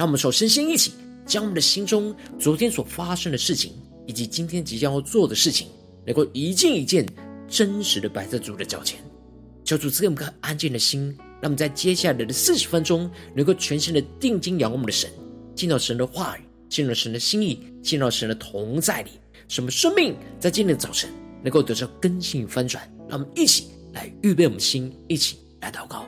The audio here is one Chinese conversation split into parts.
让我们首先先一起将我们的心中昨天所发生的事情，以及今天即将要做的事情，能够一件一件真实的摆在主的脚前，求主赐给我们个安静的心。让我们在接下来的四十分钟，能够全心的定睛仰望我们的神，进到神的话语，进入神的心意，进到神的同在里，使我们生命在今天的早晨能够得到更新与翻转。让我们一起来预备我们的心，一起来祷告。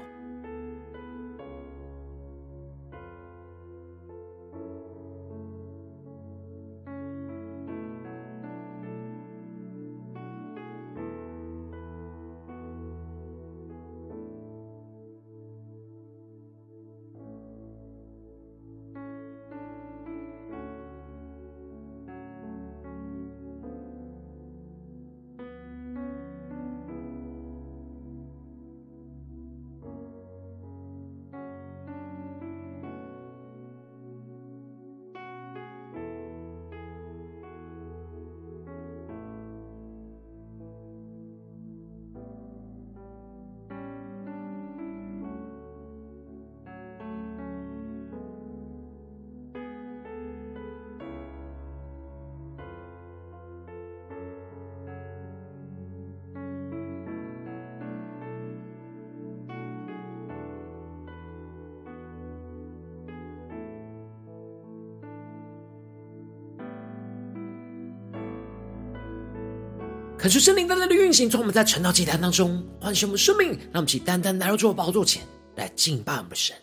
可是圣灵单单的运行，从我们在晨祷祭坛当中唤醒我们生命，让我们起单单来到主的宝座前来敬拜我们的神。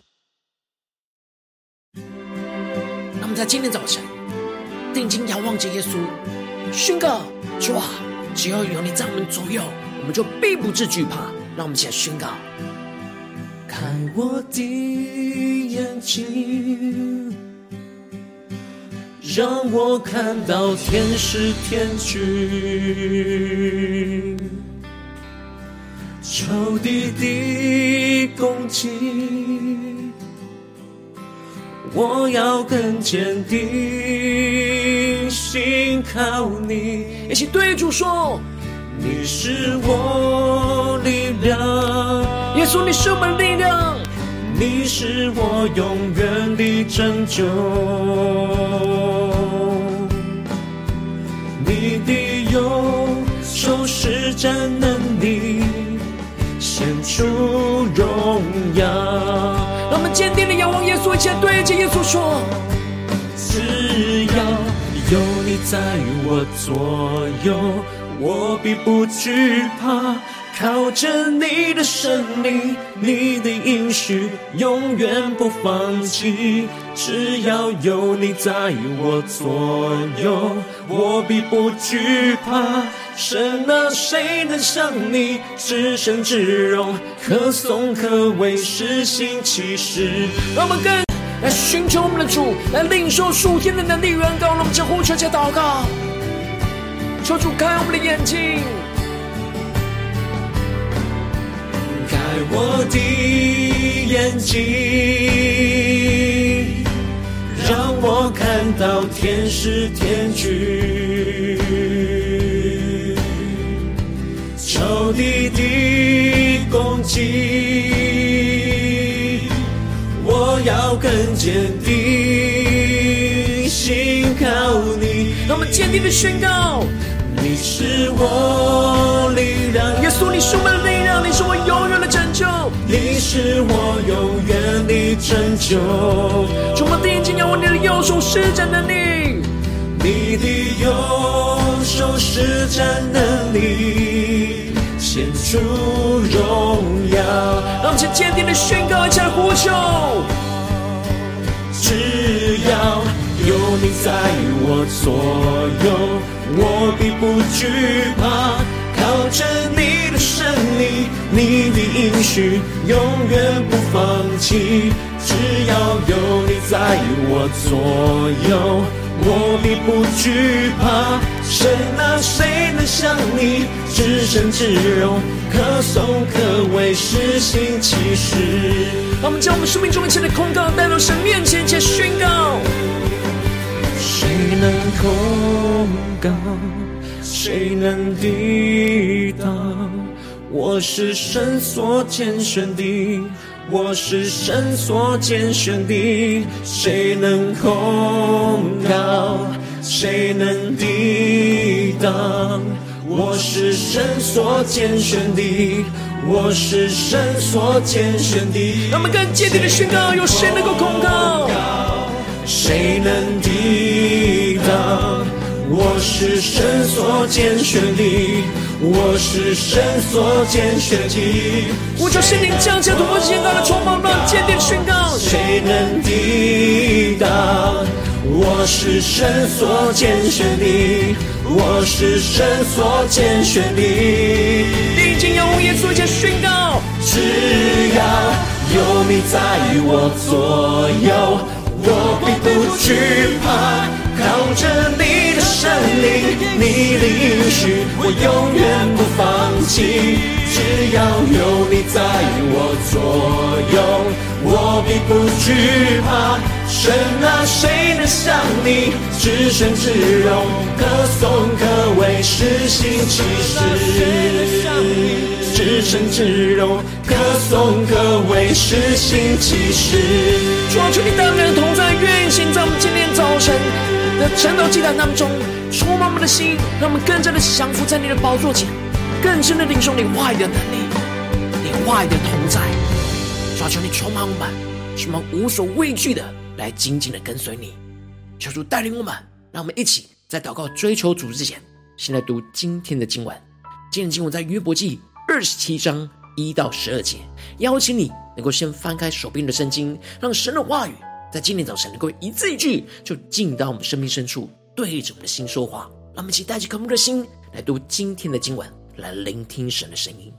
让我们在今天早晨定睛仰望着耶稣，宣告：主啊，只要有你在我们左右，我们就必不至惧怕。让我们起来宣告：开我的眼睛。让我看到天使天军，仇敌的攻击，我要更坚定，信靠你。一起对主说：你是我力量，耶稣，你是我们力量。你是我永远的拯救，你的右手施展能力，显出荣耀。让我们坚定的仰望耶稣，一起对着耶稣说：只要有你在我左右，我必不惧怕。靠着你的胜利，你的应许永远不放弃。只要有你在我左右，我必不惧怕。神啊，谁能像你至圣至荣，可颂可畏，施行奇事？让我们更来寻求我们的主，来领受属天的能力远高。让我们呼求加祷告，求主开我们的眼睛。我的眼睛，让我看到天使天军，仇敌的攻击，我要更坚定，信靠你。让我们坚定的宣告。你是我力量，耶稣，你是我们的力量，你是我永远的拯救。主，我定睛仰望你的右手施展能力，你的右手施展能力，显出荣耀。让我们先坚定的宣告，一起来呼求，只要有你在我左右。我必不惧怕，靠着你的胜利，你的应许永远不放弃。只只要有你在我左右，我必不惧怕。神啊，谁能像你至圣至柔，可颂可畏，施行奇事。让我们将我们生命中一切的控告带到神面前，且宣告：谁能控告？谁能抵挡？我是神所拣选的。我是神所拣选的，谁能控告？谁能抵挡？我是神所拣选的，我是神所拣选的。让我们更坚定的宣告：有谁能够控告？谁能抵挡？我是神所拣选的。我是神所拣选的，我就圣灵降下突破性高的充满，让坚定宣告。谁能抵挡？我是神所拣选的，我是神所拣选的。定睛仰望耶稣，且宣告。只要有你在我左右，我必不惧怕。靠着你的神灵，你的应许，我永远不放弃。只要有你在我左右，我必不惧怕。神啊，谁能像你至圣至荣，可颂可畏，施行奇事。至圣至荣，可颂可畏，施行奇事。主啊，求你大能同在，运行在我们今天早晨。在晨祷祭坛当中，充满我们的心，让我们更加的降服在你的宝座前，更深的领受你话语的能力，你话语的同在。求求你充满我们，使我们无所畏惧的来紧紧的跟随你。求主带领我们，让我们一起在祷告追求主之前，先来读今天的经文。今天的经文在约伯记二十七章一到十二节。邀请你能够先翻开手边的圣经，让神的话语。在今天早晨，能够一字一句就进到我们生命深处，对着我们的心说话。让我们一起带着渴慕的心来读今天的经文，来聆听神的声音。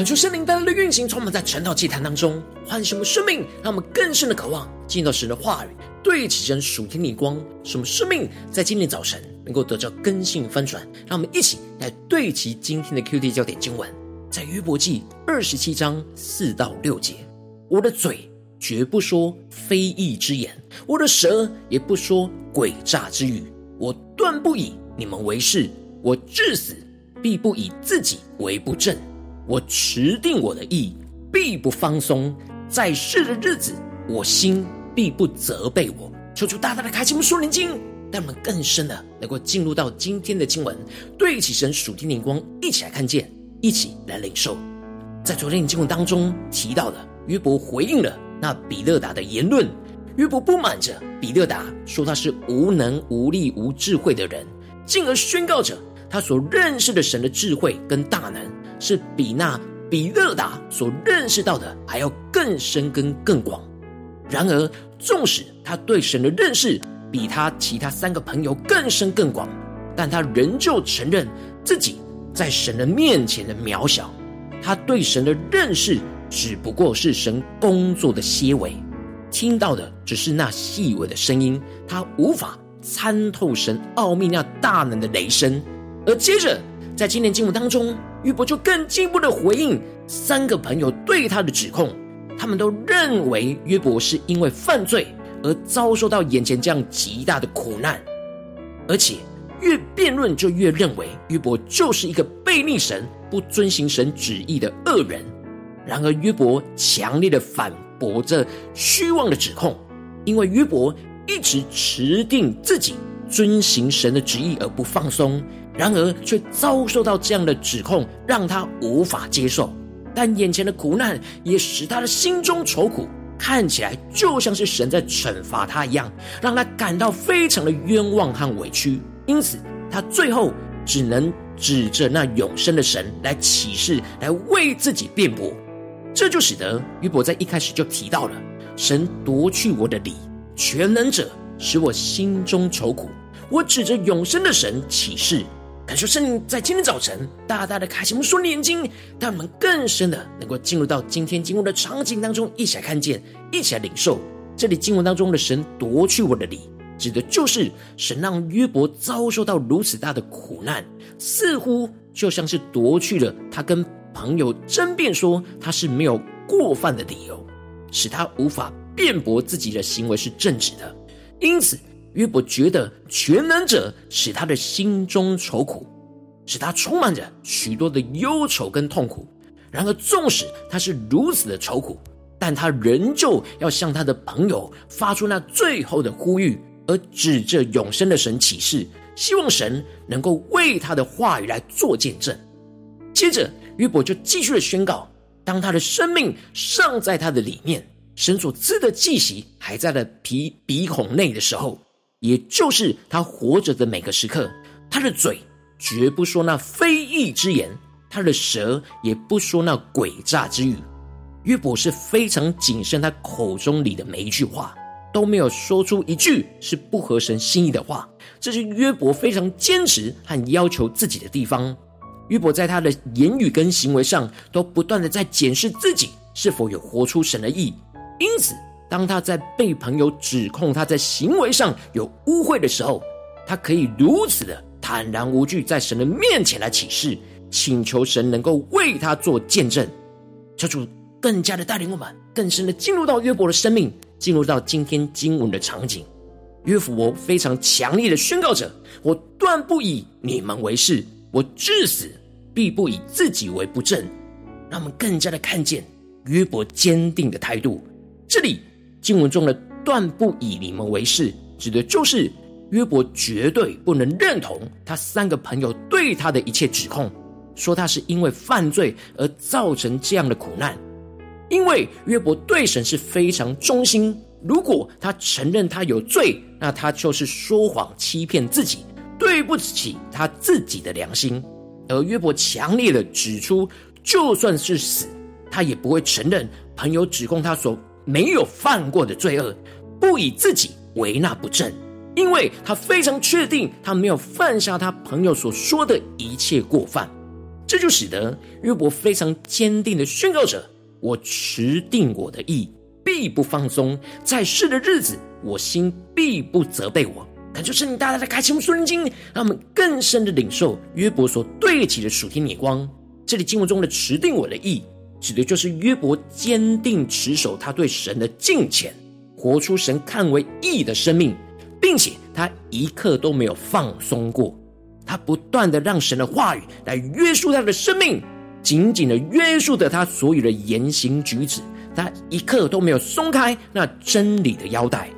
恳求圣灵带来的运行，充满在晨祷祭坛当中，唤醒我们生命，让我们更深的渴望进到神的话语，对齐神属天的光，什么生命在今天早晨能够得到更新翻转。让我们一起来对齐今天的 QT 焦点经文，在约伯记二十七章四到六节：我的嘴绝不说非义之言，我的舌也不说诡诈之语。我断不以你们为是，我至死必不以自己为不正。我持定我的意，必不放松。在世的日子，我心必不责备我。求求大大的开启我们属灵经，让我们更深的能够进入到今天的经文，对起神属天的光，一起来看见，一起来领受。在昨天的经文当中提到了约伯回应了那比勒达的言论，约伯不满着比勒达说他是无能无力无智慧的人，进而宣告着他所认识的神的智慧跟大能。是比那比勒达所认识到的还要更深跟更广。然而，纵使他对神的认识比他其他三个朋友更深更广，但他仍旧承认自己在神的面前的渺小。他对神的认识只不过是神工作的些微，听到的只是那细微的声音，他无法参透神奥秘那大能的雷声。而接着，在今天经文当中，约伯就更进一步的回应三个朋友对他的指控，他们都认为约伯是因为犯罪而遭受到眼前这样极大的苦难，而且越辩论就越认为约伯就是一个悖逆神、不遵行神旨意的恶人。然而约伯强烈的反驳这虚妄的指控，因为约伯一直持定自己遵行神的旨意而不放松。然而，却遭受到这样的指控，让他无法接受。但眼前的苦难也使他的心中愁苦，看起来就像是神在惩罚他一样，让他感到非常的冤枉和委屈。因此，他最后只能指着那永生的神来起誓，来为自己辩驳。这就使得约伯在一开始就提到了：神夺去我的理，全能者使我心中愁苦。我指着永生的神起誓。感受圣灵在今天早晨大大的开启我们双眼睛，让我们更深的能够进入到今天经文的场景当中，一起来看见，一起来领受。这里经文当中的神夺去我的理，指的就是神让约伯遭受到如此大的苦难，似乎就像是夺去了他跟朋友争辩说他是没有过犯的理由，使他无法辩驳自己的行为是正直的，因此。约伯觉得全能者使他的心中愁苦，使他充满着许多的忧愁跟痛苦。然而，纵使他是如此的愁苦，但他仍旧要向他的朋友发出那最后的呼吁，而指着永生的神起誓，希望神能够为他的话语来做见证。接着，约伯就继续的宣告：当他的生命尚在他的里面，神所赐的气息还在了鼻鼻孔内的时候。也就是他活着的每个时刻，他的嘴绝不说那非义之言，他的舌也不说那诡诈之语。约伯是非常谨慎，他口中里的每一句话都没有说出一句是不合神心意的话。这是约伯非常坚持和要求自己的地方。约伯在他的言语跟行为上都不断的在检视自己是否有活出神的意，因此。当他在被朋友指控他在行为上有污秽的时候，他可以如此的坦然无惧，在神的面前来起誓，请求神能够为他做见证。求主更加的带领我们，更深的进入到约伯的生命，进入到今天经文的场景。约伯非常强烈的宣告着：“我断不以你们为是，我至死必不以自己为不正。”让我们更加的看见约伯坚定的态度。这里。经文中的“断不以你们为是”，指的就是约伯绝对不能认同他三个朋友对他的一切指控，说他是因为犯罪而造成这样的苦难。因为约伯对神是非常忠心，如果他承认他有罪，那他就是说谎欺骗自己，对不起他自己的良心。而约伯强烈的指出，就算是死，他也不会承认朋友指控他所。没有犯过的罪恶，不以自己为那不正，因为他非常确定他没有犯下他朋友所说的一切过犯。这就使得约伯非常坚定的宣告着：“我持定我的意，必不放松；在世的日子，我心必不责备我。”感谢圣灵大大的开启我们属灵经，让我们更深的领受约伯所对齐的属天眼光。这里经文中的“持定我的意”，指的就是约伯坚定持守他对神的敬虔，活出神看为义的生命，并且他一刻都没有放松过。他不断的让神的话语来约束他的生命，紧紧的约束着他所有的言行举止，他一刻都没有松开那真理的腰带。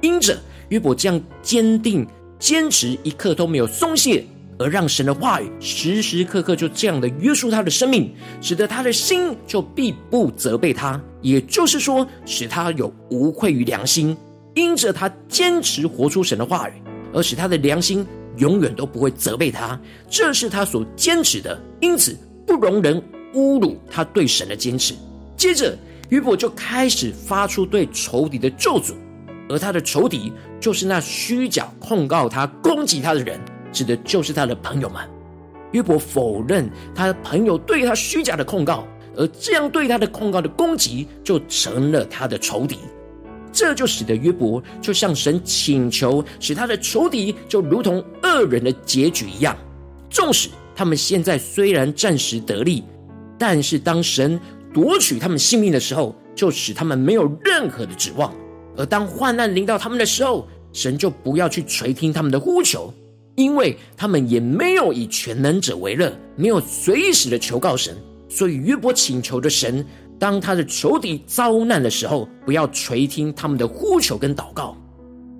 因着约伯这样坚定坚持，一刻都没有松懈，而让神的话语时时刻刻就这样的约束他的生命，使得他的心就必不责备他，也就是说，使他有无愧于良心。因着他坚持活出神的话语，而使他的良心。永远都不会责备他，这是他所坚持的，因此不容人侮辱他对神的坚持。接着，约伯就开始发出对仇敌的咒诅，而他的仇敌就是那虚假控告他、攻击他的人，指的就是他的朋友们。约伯否认他的朋友对他虚假的控告，而这样对他的控告的攻击，就成了他的仇敌。这就使得约伯就向神请求，使他的仇敌就如同恶人的结局一样。纵使他们现在虽然暂时得利，但是当神夺取他们性命的时候，就使他们没有任何的指望。而当患难临到他们的时候，神就不要去垂听他们的呼求，因为他们也没有以全能者为乐，没有随时的求告神。所以约伯请求的神。当他的仇敌遭难的时候，不要垂听他们的呼求跟祷告。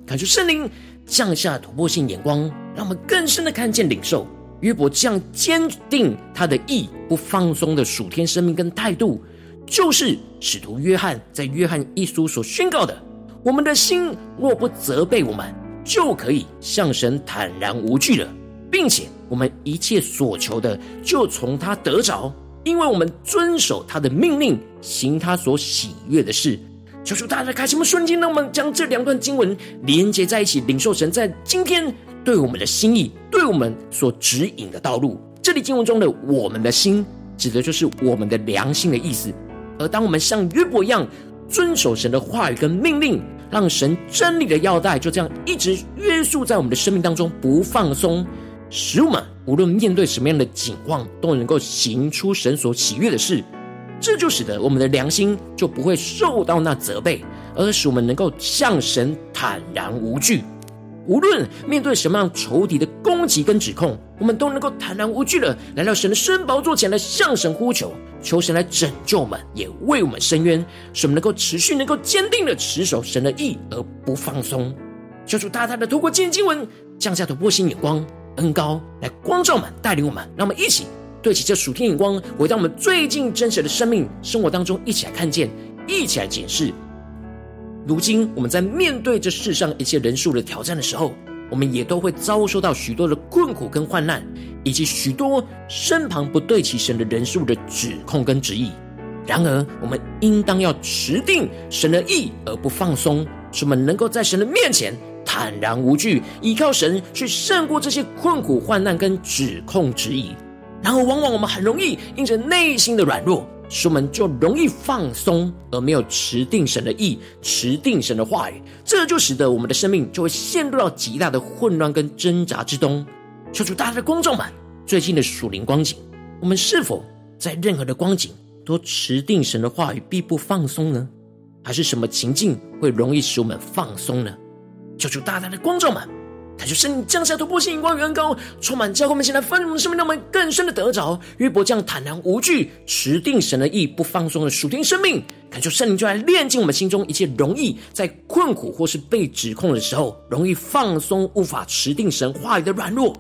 感谢圣灵降下突破性眼光，让我们更深的看见领受约伯这样坚定他的意不放松的属天生命跟态度，就是使徒约翰在约翰一书所宣告的：我们的心若不责备我们，就可以向神坦然无惧了，并且我们一切所求的，就从他得着。因为我们遵守他的命令，行他所喜悦的事，求主大家开什么瞬间，让我们将这两段经文连接在一起，领受神在今天对我们的心意，对我们所指引的道路。这里经文中的“我们的心”，指的就是我们的良心的意思。而当我们像约伯一样遵守神的话语跟命令，让神真理的腰带就这样一直约束在我们的生命当中，不放松。使我们无论面对什么样的境况，都能够行出神所喜悦的事，这就使得我们的良心就不会受到那责备，而使我们能够向神坦然无惧。无论面对什么样仇敌的攻击跟指控，我们都能够坦然无惧的来到神的圣宝座前来向神呼求，求神来拯救我们，也为我们伸冤，使我们能够持续能够坚定的持守神的义而不放松。求主大大的透过今天经文降下突破性眼光。恩膏来光照我们，带领我们，让我们一起对齐这属天眼光，回到我们最近真实的生命生活当中，一起来看见，一起来检视。如今我们在面对这世上一切人数的挑战的时候，我们也都会遭受到许多的困苦跟患难，以及许多身旁不对齐神的人数的指控跟质疑。然而，我们应当要持定神的意而不放松，使我们能够在神的面前。坦然无惧，依靠神去胜过这些困苦患难跟指控质疑。然后，往往我们很容易因着内心的软弱，使我们就容易放松，而没有持定神的意，持定神的话语。这就使得我们的生命就会陷入到极大的混乱跟挣扎之中。求主大家的观众们，最近的属灵光景，我们是否在任何的光景都持定神的话语，必不放松呢？还是什么情境会容易使我们放松呢？求主大大的光众们，他就圣灵降下突破性眼光与恩膏，充满教会们，现在分我们生命，让我们更深的得着约伯这样坦然无惧、持定神的意、不放松的属天生命。感受圣灵就来炼净我们心中一切容易在困苦或是被指控的时候，容易放松、无法持定神话语的软弱。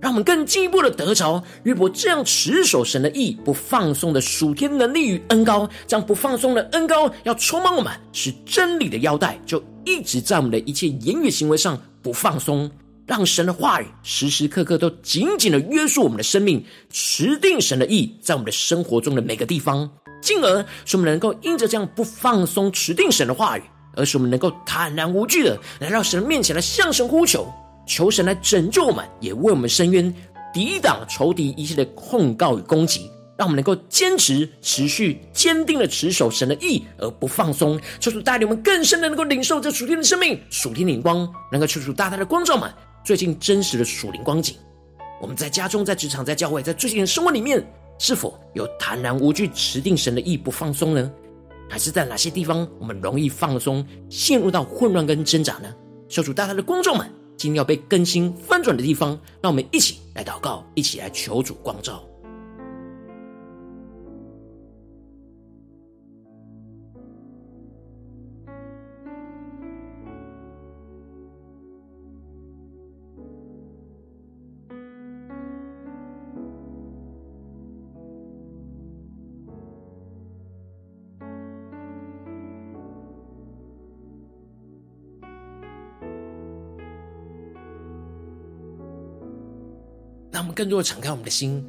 让我们更进一步的得着约伯这样持守神的意、不放松的属天能力与恩膏，这样不放松的恩膏要充满我们，使真理的腰带就一直在我们的一切言语行为上不放松，让神的话语时时刻刻都紧紧的约束我们的生命，持定神的意在我们的生活中的每个地方，进而使我们能够因着这样不放松、持定神的话语，而使我们能够坦然无惧的来到神的面前来向神呼求。求神来拯救我们，也为我们伸冤，抵挡仇敌一切的控告与攻击，让我们能够坚持、持续、坚定的持守神的义而不放松。求主带领我们更深的能够领受这属天的生命、属天的灵光，能够求主大大的光照们最近真实的属灵光景。我们在家中、在职场、在教会、在最近的生活里面，是否有坦然无惧持定神的意不放松呢？还是在哪些地方我们容易放松，陷入到混乱跟挣扎呢？求主大大的光照们。今天要被更新翻转的地方，让我们一起来祷告，一起来求主光照。更多的敞开我们的心，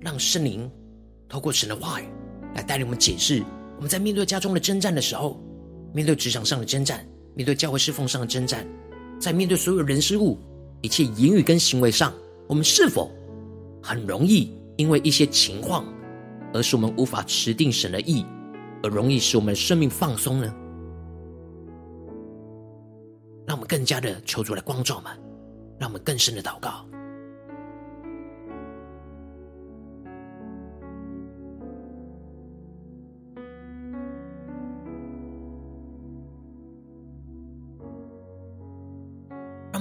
让圣灵透过神的话语来带领我们解释。我们在面对家中的征战的时候，面对职场上的征战，面对教会侍奉上的征战，在面对所有人事物、一切言语跟行为上，我们是否很容易因为一些情况，而使我们无法持定神的意，而容易使我们的生命放松呢？让我们更加的求主来光照们，让我们更深的祷告。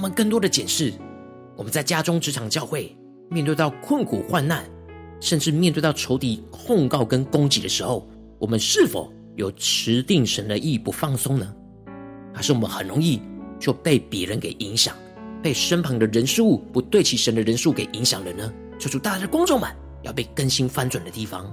们更多的检视，我们在家中、职场、教会，面对到困苦、患难，甚至面对到仇敌控告跟攻击的时候，我们是否有持定神的意不放松呢？还是我们很容易就被别人给影响，被身旁的人事物不对齐神的人数给影响了呢？求主大家的观众们要被更新翻转的地方。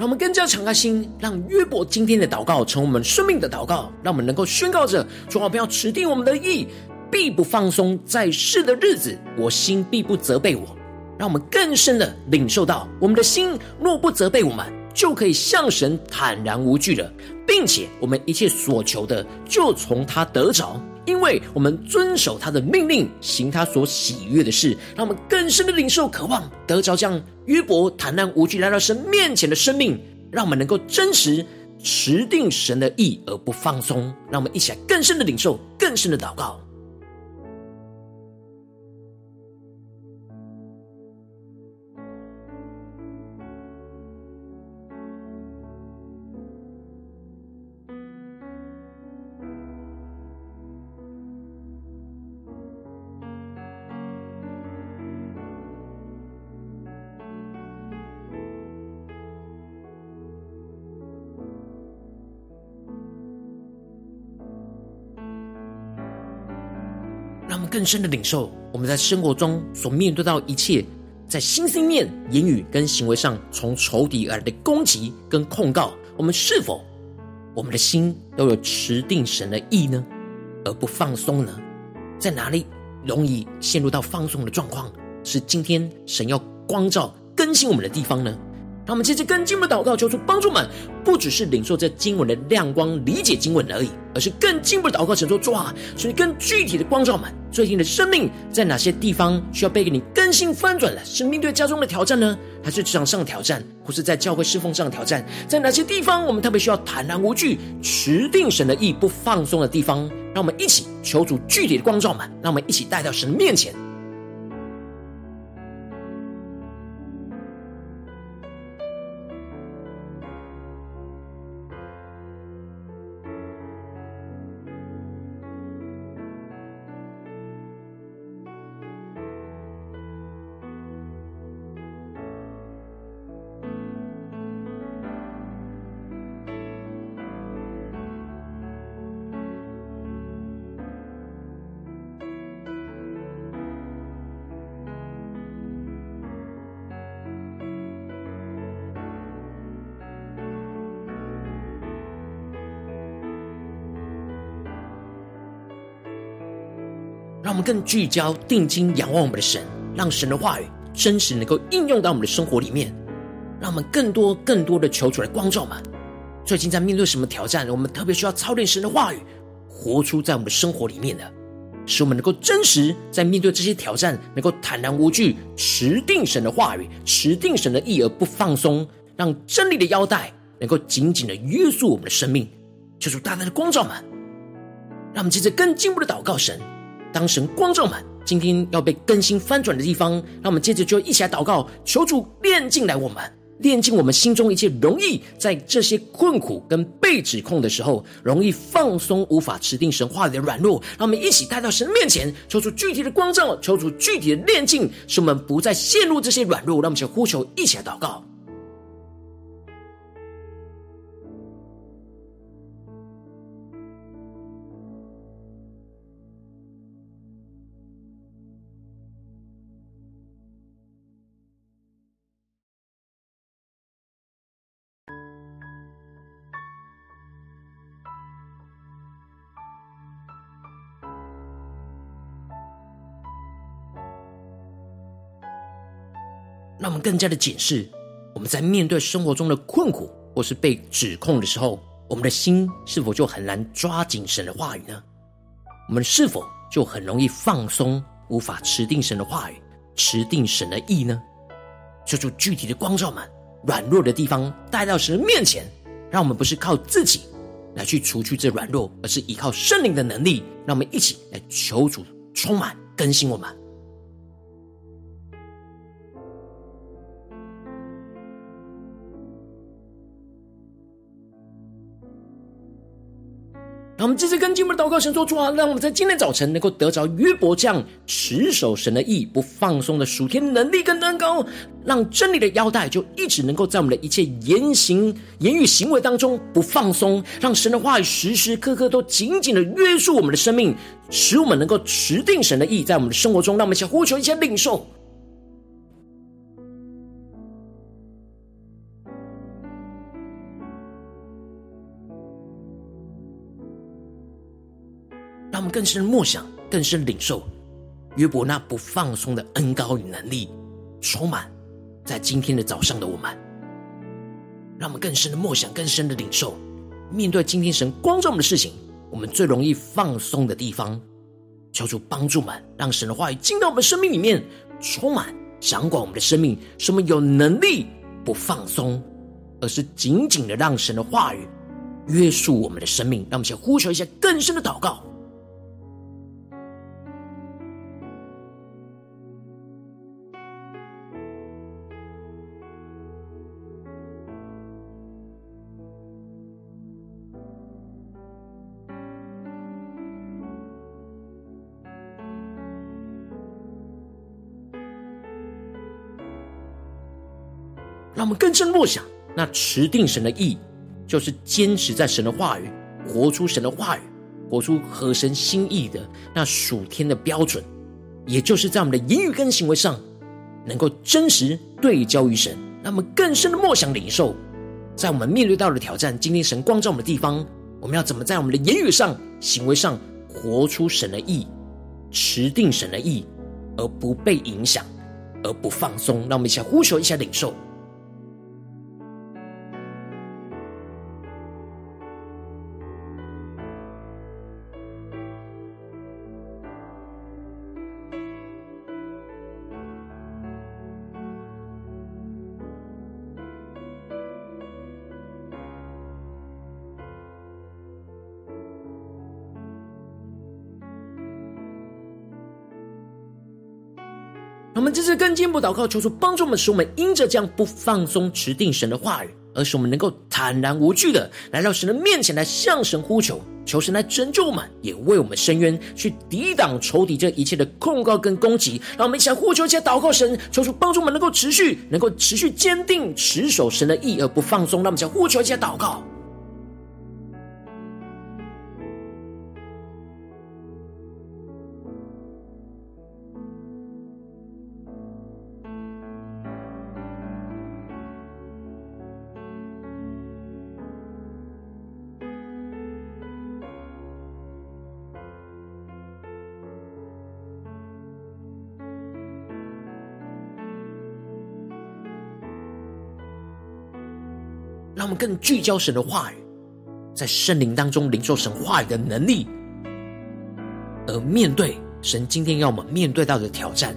让我们更加敞开心，让约伯今天的祷告成为我们生命的祷告，让我们能够宣告着：主啊，不要持定我们的义，必不放松。在世的日子，我心必不责备我。让我们更深的领受到，我们的心若不责备我们，就可以向神坦然无惧了，并且我们一切所求的，就从他得着。因为我们遵守他的命令，行他所喜悦的事，让我们更深的领受、渴望得着这样约伯坦然无惧来到神面前的生命，让我们能够真实持定神的意而不放松。让我们一起来更深的领受、更深的祷告。更深的领受，我们在生活中所面对到一切，在心、心念、言语跟行为上，从仇敌而来的攻击跟控告，我们是否我们的心都有持定神的意呢？而不放松呢？在哪里容易陷入到放松的状况？是今天神要光照更新我们的地方呢？让我们接着跟进一步的祷告，求主帮助们，不只是领受这经文的亮光、理解经文而已，而是更进一步的祷告，神说：主啊，求你更具体的光照们，最近的生命在哪些地方需要被给你更新翻转了？是面对家中的挑战呢，还是职场上的挑战，或是在教会侍奉上的挑战？在哪些地方我们特别需要坦然无惧、持定神的意不放松的地方？让我们一起求主具体的光照们，让我们一起带到神的面前。让我们更聚焦、定睛、仰望我们的神，让神的话语真实能够应用到我们的生活里面。让我们更多、更多的求主来光照们。最近在面对什么挑战？我们特别需要操练神的话语，活出在我们的生活里面的，使我们能够真实在面对这些挑战，能够坦然无惧，持定神的话语，持定神的意而不放松，让真理的腰带能够紧紧的约束我们的生命。求主大大的光照们，让我们接着更进一步的祷告神。当神光照满，今天要被更新翻转的地方，让我们接着就一起来祷告，求主炼进来我们，炼净我们心中一切容易在这些困苦跟被指控的时候，容易放松、无法持定神话里的软弱。让我们一起带到神面前，求主具体的光照，求主具体的炼净，使我们不再陷入这些软弱。让我们呼求，一起来祷告。让我们更加的检视，我们在面对生活中的困苦或是被指控的时候，我们的心是否就很难抓紧神的话语呢？我们是否就很容易放松，无法持定神的话语，持定神的意呢？求主具体的光照们，软弱的地方带到神的面前，让我们不是靠自己来去除去这软弱，而是依靠圣灵的能力。让我们一起来求主充满更新我们。我们继续跟进我们的祷告，神说主啊，让我们在今天早晨能够得着约伯这样持守神的意、不放松的属天能力跟恩膏，让真理的腰带就一直能够在我们的一切言行、言语、行为当中不放松，让神的话语时时刻刻都紧紧的约束我们的生命，使我们能够持定神的意在我们的生活中。让我们一起呼求，一些领受。让我们更深默想，更深领受约伯那不放松的恩高与能力，充满在今天的早上的我们。让我们更深的默想，更深的领受，面对今天神光照我们的事情，我们最容易放松的地方，求主帮助们，让神的话语进到我们生命里面，充满掌管我们的生命，使我们有能力不放松，而是紧紧的让神的话语约束我们的生命。让我们先呼求一下更深的祷告。让我们更深默想，那持定神的意，就是坚持在神的话语，活出神的话语，活出合神心意的那属天的标准，也就是在我们的言语跟行为上，能够真实对焦于神。让我们更深的默想领受，在我们面对到的挑战，今天神光照我们的地方，我们要怎么在我们的言语上、行为上活出神的意，持定神的意，而不被影响，而不放松。让我们一起来呼求，一下领受。进一步祷告，求主帮助我们，使我们因着这样不放松持定神的话语，而使我们能够坦然无惧的来到神的面前来向神呼求，求神来拯救我们，也为我们伸冤，去抵挡仇敌这一切的控告跟攻击。让我们一起来呼求，一起祷告神，求主帮助我们能够持续，能够持续坚定持守神的意而不放松。让我们一起来呼求，一起祷告。让我们更聚焦神的话语，在圣灵当中领受神话语的能力，而面对神今天要我们面对到的挑战，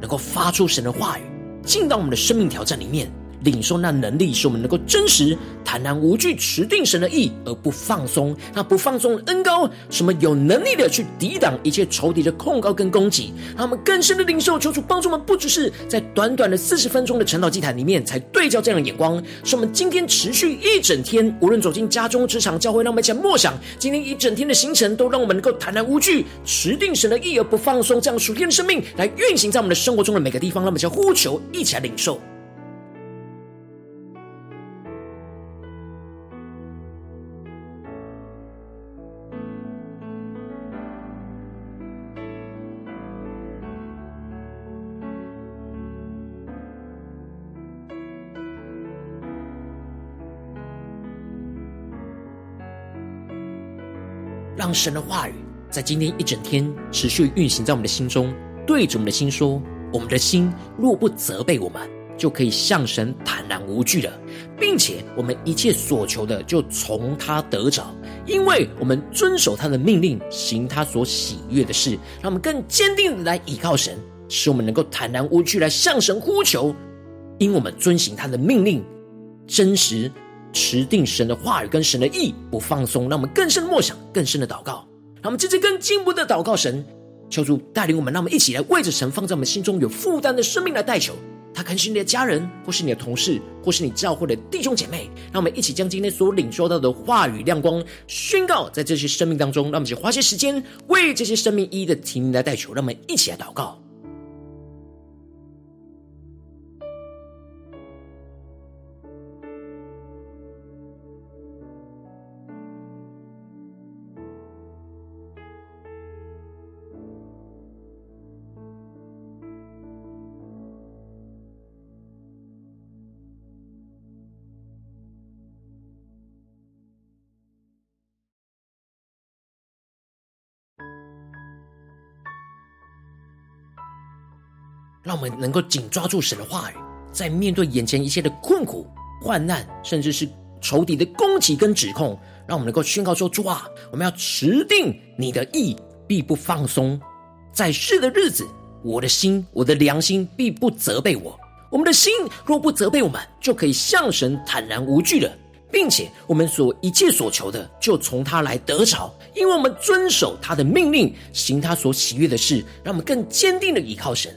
能够发出神的话语，进到我们的生命挑战里面。领受那能力，使我们能够真实、坦然无惧，持定神的意，而不放松。那不放松的恩膏，使我们有能力的去抵挡一切仇敌的控告跟攻击。让我们更深的领受，求主帮助我们，不只是在短短的四十分钟的晨祷祭坛里面才对焦这样的眼光，使我们今天持续一整天，无论走进家中、职场、教会，让我们一起默想今天一整天的行程，都让我们能够坦然无惧，持定神的意而不放松，这样属天的生命来运行在我们的生活中的每个地方。让我们一起呼求，一起来领受。神的话语在今天一整天持续运行在我们的心中，对着我们的心说：我们的心若不责备我们，就可以向神坦然无惧了，并且我们一切所求的就从他得着，因为我们遵守他的命令，行他所喜悦的事，让我们更坚定的来倚靠神，使我们能够坦然无惧来向神呼求，因我们遵行他的命令，真实。持定神的话语跟神的意，不放松，让我们更深的默想，更深的祷告。让我们接着更进步的祷告神，求主带领我们，让我们一起来为着神放在我们心中有负担的生命来代求。他可能是你的家人，或是你的同事，或是你教会的弟兄姐妹。让我们一起将今天所领受到的话语亮光宣告在这些生命当中。让我们一起花些时间为这些生命一一的提名来代求。让我们一起来祷告。让我们能够紧抓住神的话语，在面对眼前一切的困苦、患难，甚至是仇敌的攻击跟指控，让我们能够宣告说：主啊，我们要持定你的意，必不放松。在世的日子，我的心、我的良心必不责备我。我们的心若不责备我们，就可以向神坦然无惧了，并且我们所一切所求的，就从他来得着，因为我们遵守他的命令，行他所喜悦的事，让我们更坚定的依靠神。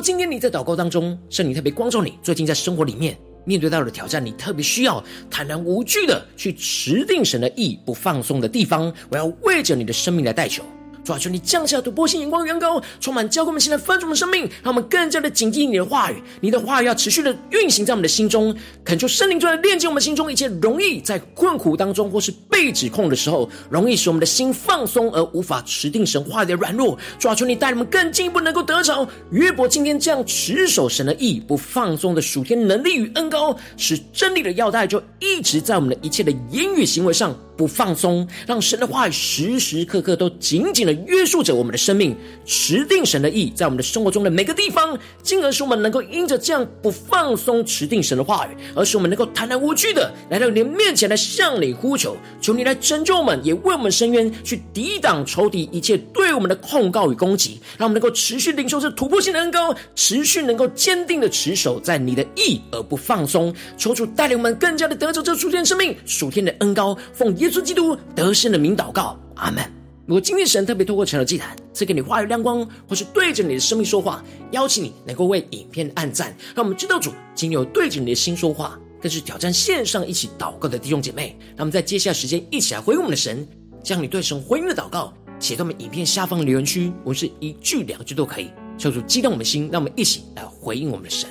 今天你在祷告当中，圣灵特别光照你，最近在生活里面面对到的挑战，你特别需要坦然无惧的去持定神的意，不放松的地方，我要为着你的生命来代求。主啊，求你降下突破性眼光，远高，充满教灌我们现在翻转我们生命，让我们更加的谨记你的话语。你的话语要持续的运行在我们的心中，恳求圣灵就来炼净我们心中一切容易在困苦当中或是被指控的时候，容易使我们的心放松而无法持定神话语的软弱。主啊，求你带我们更进一步能够得着约伯今天这样持守神的意，不放松的属天能力与恩膏，使真理的要带就一直在我们的一切的言语行为上。不放松，让神的话语时时刻刻都紧紧的约束着我们的生命，持定神的意，在我们的生活中的每个地方，进而使我们能够因着这样不放松持定神的话语，而使我们能够坦然无惧的来到你面前来向你呼求，求你来拯救我们，也为我们伸冤，去抵挡仇敌一切对我们的控告与攻击，让我们能够持续领受这突破性的恩膏，持续能够坚定的持守在你的意而不放松。求主带领我们更加的得着这属天的生命，属天的恩膏，奉耶。耶稣基督得胜的名祷告，阿门。如果今天神特别透过成了祭坛赐给你话语亮光，或是对着你的生命说话，邀请你能够为影片按赞，让我们知道主今天有对着你的心说话，更是挑战线上一起祷告的弟兄姐妹。那么在接下来时间一起来回应我们的神，将你对神回应的祷告写到我们影片下方的留言区，我们是一句两句都可以，求主激动我们的心，让我们一起来回应我们的神。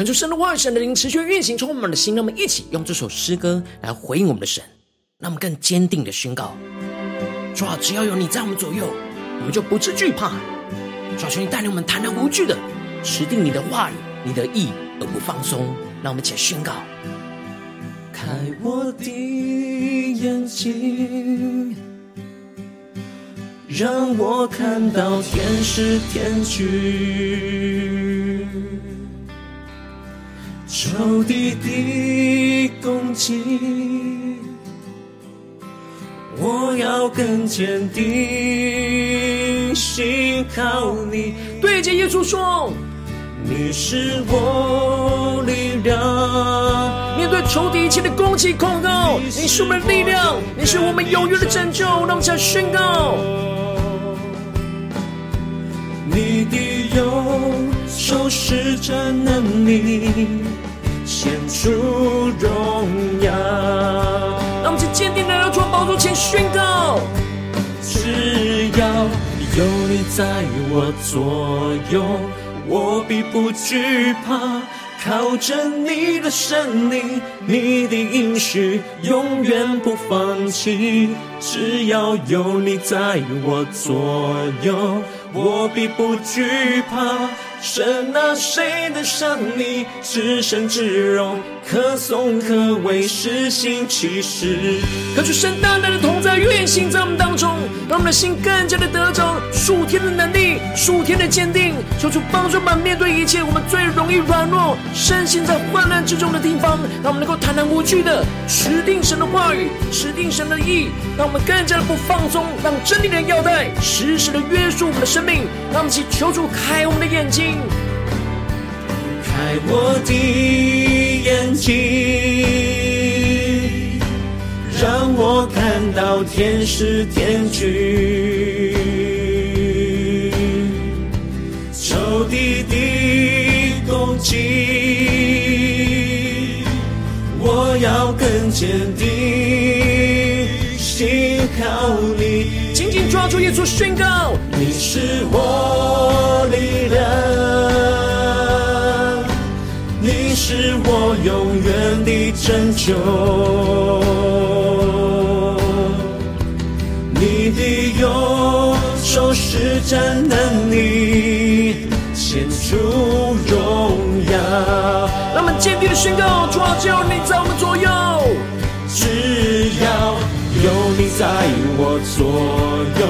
恳求神的话、神的灵持续运行，充满我们的心。让我们一起用这首诗歌来回应我们的神，让我们更坚定的宣告：主啊，只要有你在我们左右，我们就不致惧怕。主啊，求你带领我们坦然无惧的持定你的话语、你的意，而不放松。让我们一起宣告：开我的眼睛，让我看到天使天军。仇敌的攻击，我要更坚定，信靠你。对着耶稣说：“你是我力量。”面对仇敌一切的攻击控告，你是我们的力量，你是我们永远的拯救。让我们再宣告：你的右手施展能力。献出荣耀，让我们去坚定的要做宝座前宣告：只要有你在我左右，我必不惧怕。靠着你的圣灵，你的应许永远不放弃。只要有你在我左右，我必不惧怕。神啊，谁能像你至圣至荣，可颂可畏，施行其事？求主神大大的同在运行在我们当中，让我们的心更加的得着属天的能力、属天的坚定。求主帮助我们面对一切我们最容易软弱、身心在患难之中的地方，让我们能够坦然无惧的持定神的话语、持定神的意，让我们更加的不放松，让真理的腰带时时的约束我们的生命。让我们一起求主开我们的眼睛。开我的眼睛，让我看到天使天军，仇敌的攻击，我要更坚定，信靠你。紧紧抓住耶稣，宣告：你是我力量。是我永远的拯救，你的右手施展能力，献出荣耀。让我们坚定的宣告：主啊，只要你在我们左右，只要有你在我左右，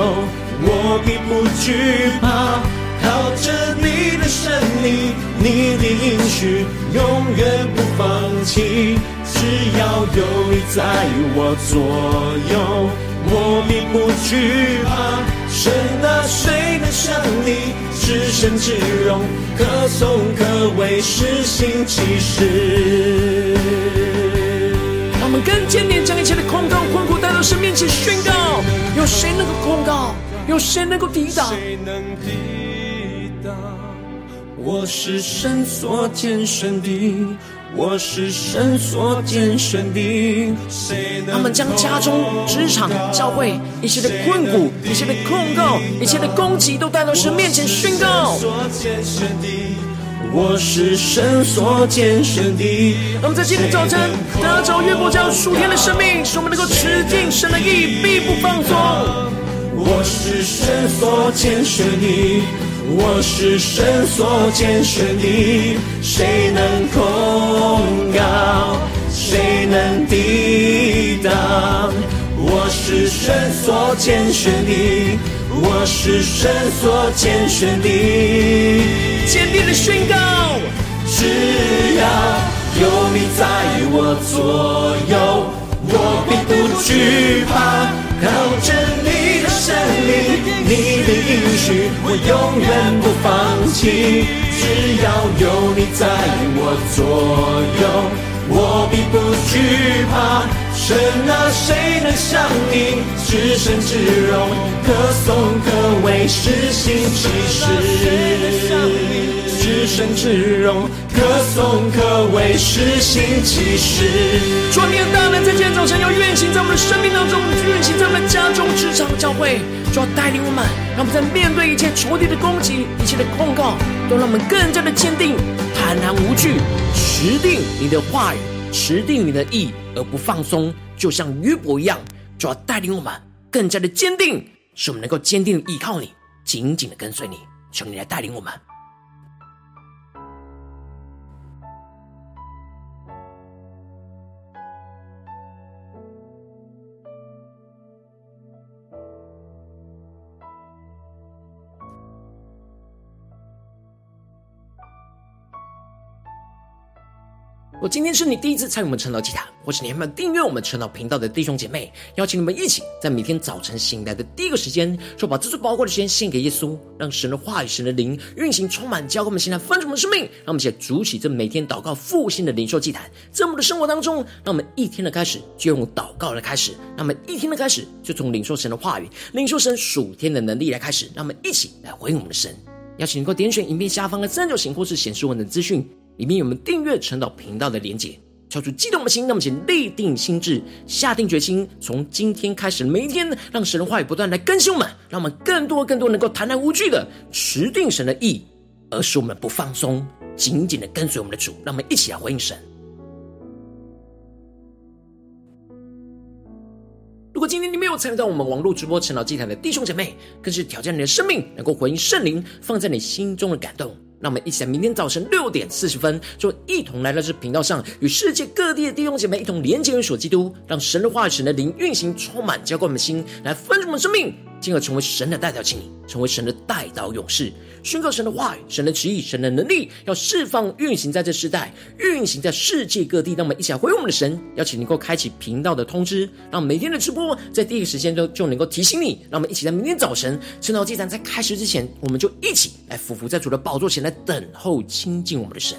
我必不惧怕。靠着你的圣灵，你的应许永远不放弃。只要有你在我左右，我并不惧怕。神啊，谁能像你至圣至荣，可颂可畏，施行其事？让我们更坚定将一切的控告、困苦带到神面前宣告：有谁能够控告？有谁能够抵挡？我是神所拣选的，我是神所拣选的。他们将家中、职场、教会一切的困苦、一切的控告、一切的攻击，都带到神面前宣告。我是神所拣选的。那么在今天早晨得着越过这样数天的生命，使我们能够持定神的意，必不放松。我是神所拣选的。我是神所拣选的，谁能控告？谁能抵挡？我是神所拣选的，我是神所拣选的。坚定的宣告：只要有你在我左右，我必不惧怕。靠着你胜利，你的应许，我永远不放弃。只要有你在我左右，我必不惧怕。神啊，谁能像你至圣至荣，可颂可畏，施行奇事。至圣至荣，可颂可畏，施行奇事。主你的大能在今天早晨要运行在我们的生命当中，运行在我们的家中、职场、教会，主要带领我们，让我们在面对一切仇敌的攻击、一切的控告，都让我们更加的坚定、坦然无惧，持定你的话语，持定你的意，而不放松，就像约伯一样，就要带领我们更加的坚定，使我们能够坚定的依靠你，紧紧的跟随你，求你来带领我们。我今天是你第一次参与我们晨祷祭坛，或是你还没有订阅我们晨祷频道的弟兄姐妹，邀请你们一起在每天早晨醒来的第一个时间，就把这最宝贵的时间献给耶稣，让神的话语、神的灵运行充满，交给我们现在丰盛的生命。让我们一起来筑起这每天祷告复兴的灵兽祭坛，在我们的生活当中，让我们一天的开始就用祷告来开始，让我们一天的开始就从领受神的话语、领受神属天的能力来开始，让我们一起来回应我们的神。邀请你能够点选影片下方的三角形，或是显示文的资讯。里面有我们订阅晨祷频道的连结，敲出激动的心，那么请立定心志，下定决心，从今天开始每一天，让神的话语不断来更新我们，让我们更多更多能够坦然无惧的持定神的意，而使我们不放松，紧紧的跟随我们的主，让我们一起来回应神。如果今天你没有参与到我们网络直播晨祷祭坛的弟兄姐妹，更是挑战你的生命，能够回应圣灵放在你心中的感动。那我们一起在明天早晨六点四十分，就一同来到这频道上，与世界各地的弟兄姐妹一同连接、元首基督，让神的话语、神的灵运行充满，浇灌我们的心，来分盛我们生命。进而成为神的代祷器，成为神的代祷勇士，宣告神的话语、神的旨意、神的能力，要释放、运行在这世代，运行在世界各地。让我们一起来回应我们的神，邀请能够开启频道的通知，让每天的直播在第一个时间就就能够提醒你。让我们一起在明天早晨晨祷祭坛在开始之前，我们就一起来俯伏在主的宝座前来等候亲近我们的神。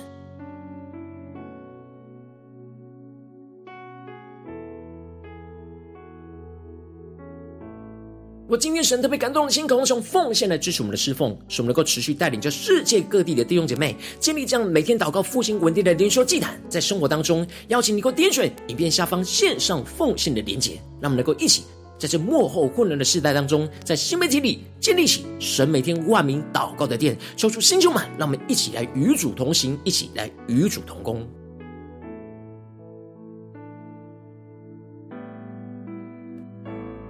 我今天神特别感动的心，渴望用奉献来支持我们的侍奉，使我们能够持续带领着世界各地的弟兄姐妹建立这样每天祷告复兴稳定的灵修祭坛，在生活当中邀请你给我点选影片下方线上奉献的连结，让我们能够一起在这幕后混乱的世代当中，在新媒体里建立起神每天万名祷告的殿，抽出星球们，让我们一起来与主同行，一起来与主同工。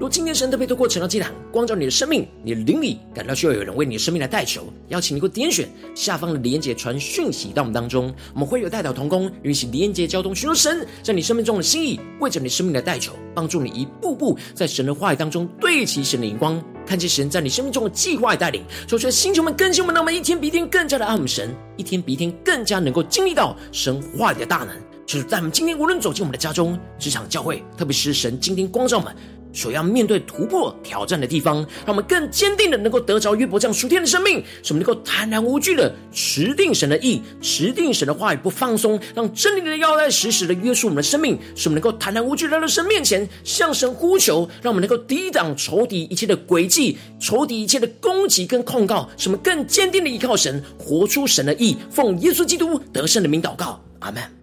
如今天神特别透过晨祷祭坛光照你的生命，你的灵里感到需要有人为你的生命来代求，邀请你给我点选下方的连结传讯息到我们当中，我们会有代祷同工，与其连结交通，寻求神在你生命中的心意，为着你生命的代求，帮助你一步步在神的话语当中对齐神的眼光，看见神在你生命中的计划带领。求主的星球们更新我们，让我们一天比一天更加的爱我们神，一天比一天更加能够经历到神话语的大能。就是在我们今天无论走进我们的家中、职场、教会，特别是神今天光照我们。所要面对突破挑战的地方，让我们更坚定的能够得着约伯这样属天的生命，使我们能够坦然无惧的持定神的意，持定神的话语不放松，让真理的腰带时时的约束我们的生命，使我们能够坦然无惧来到神面前，向神呼求，让我们能够抵挡仇敌一切的诡计，仇敌一切的攻击跟控告，使我们更坚定的依靠神，活出神的意，奉耶稣基督得胜的名祷告，阿门。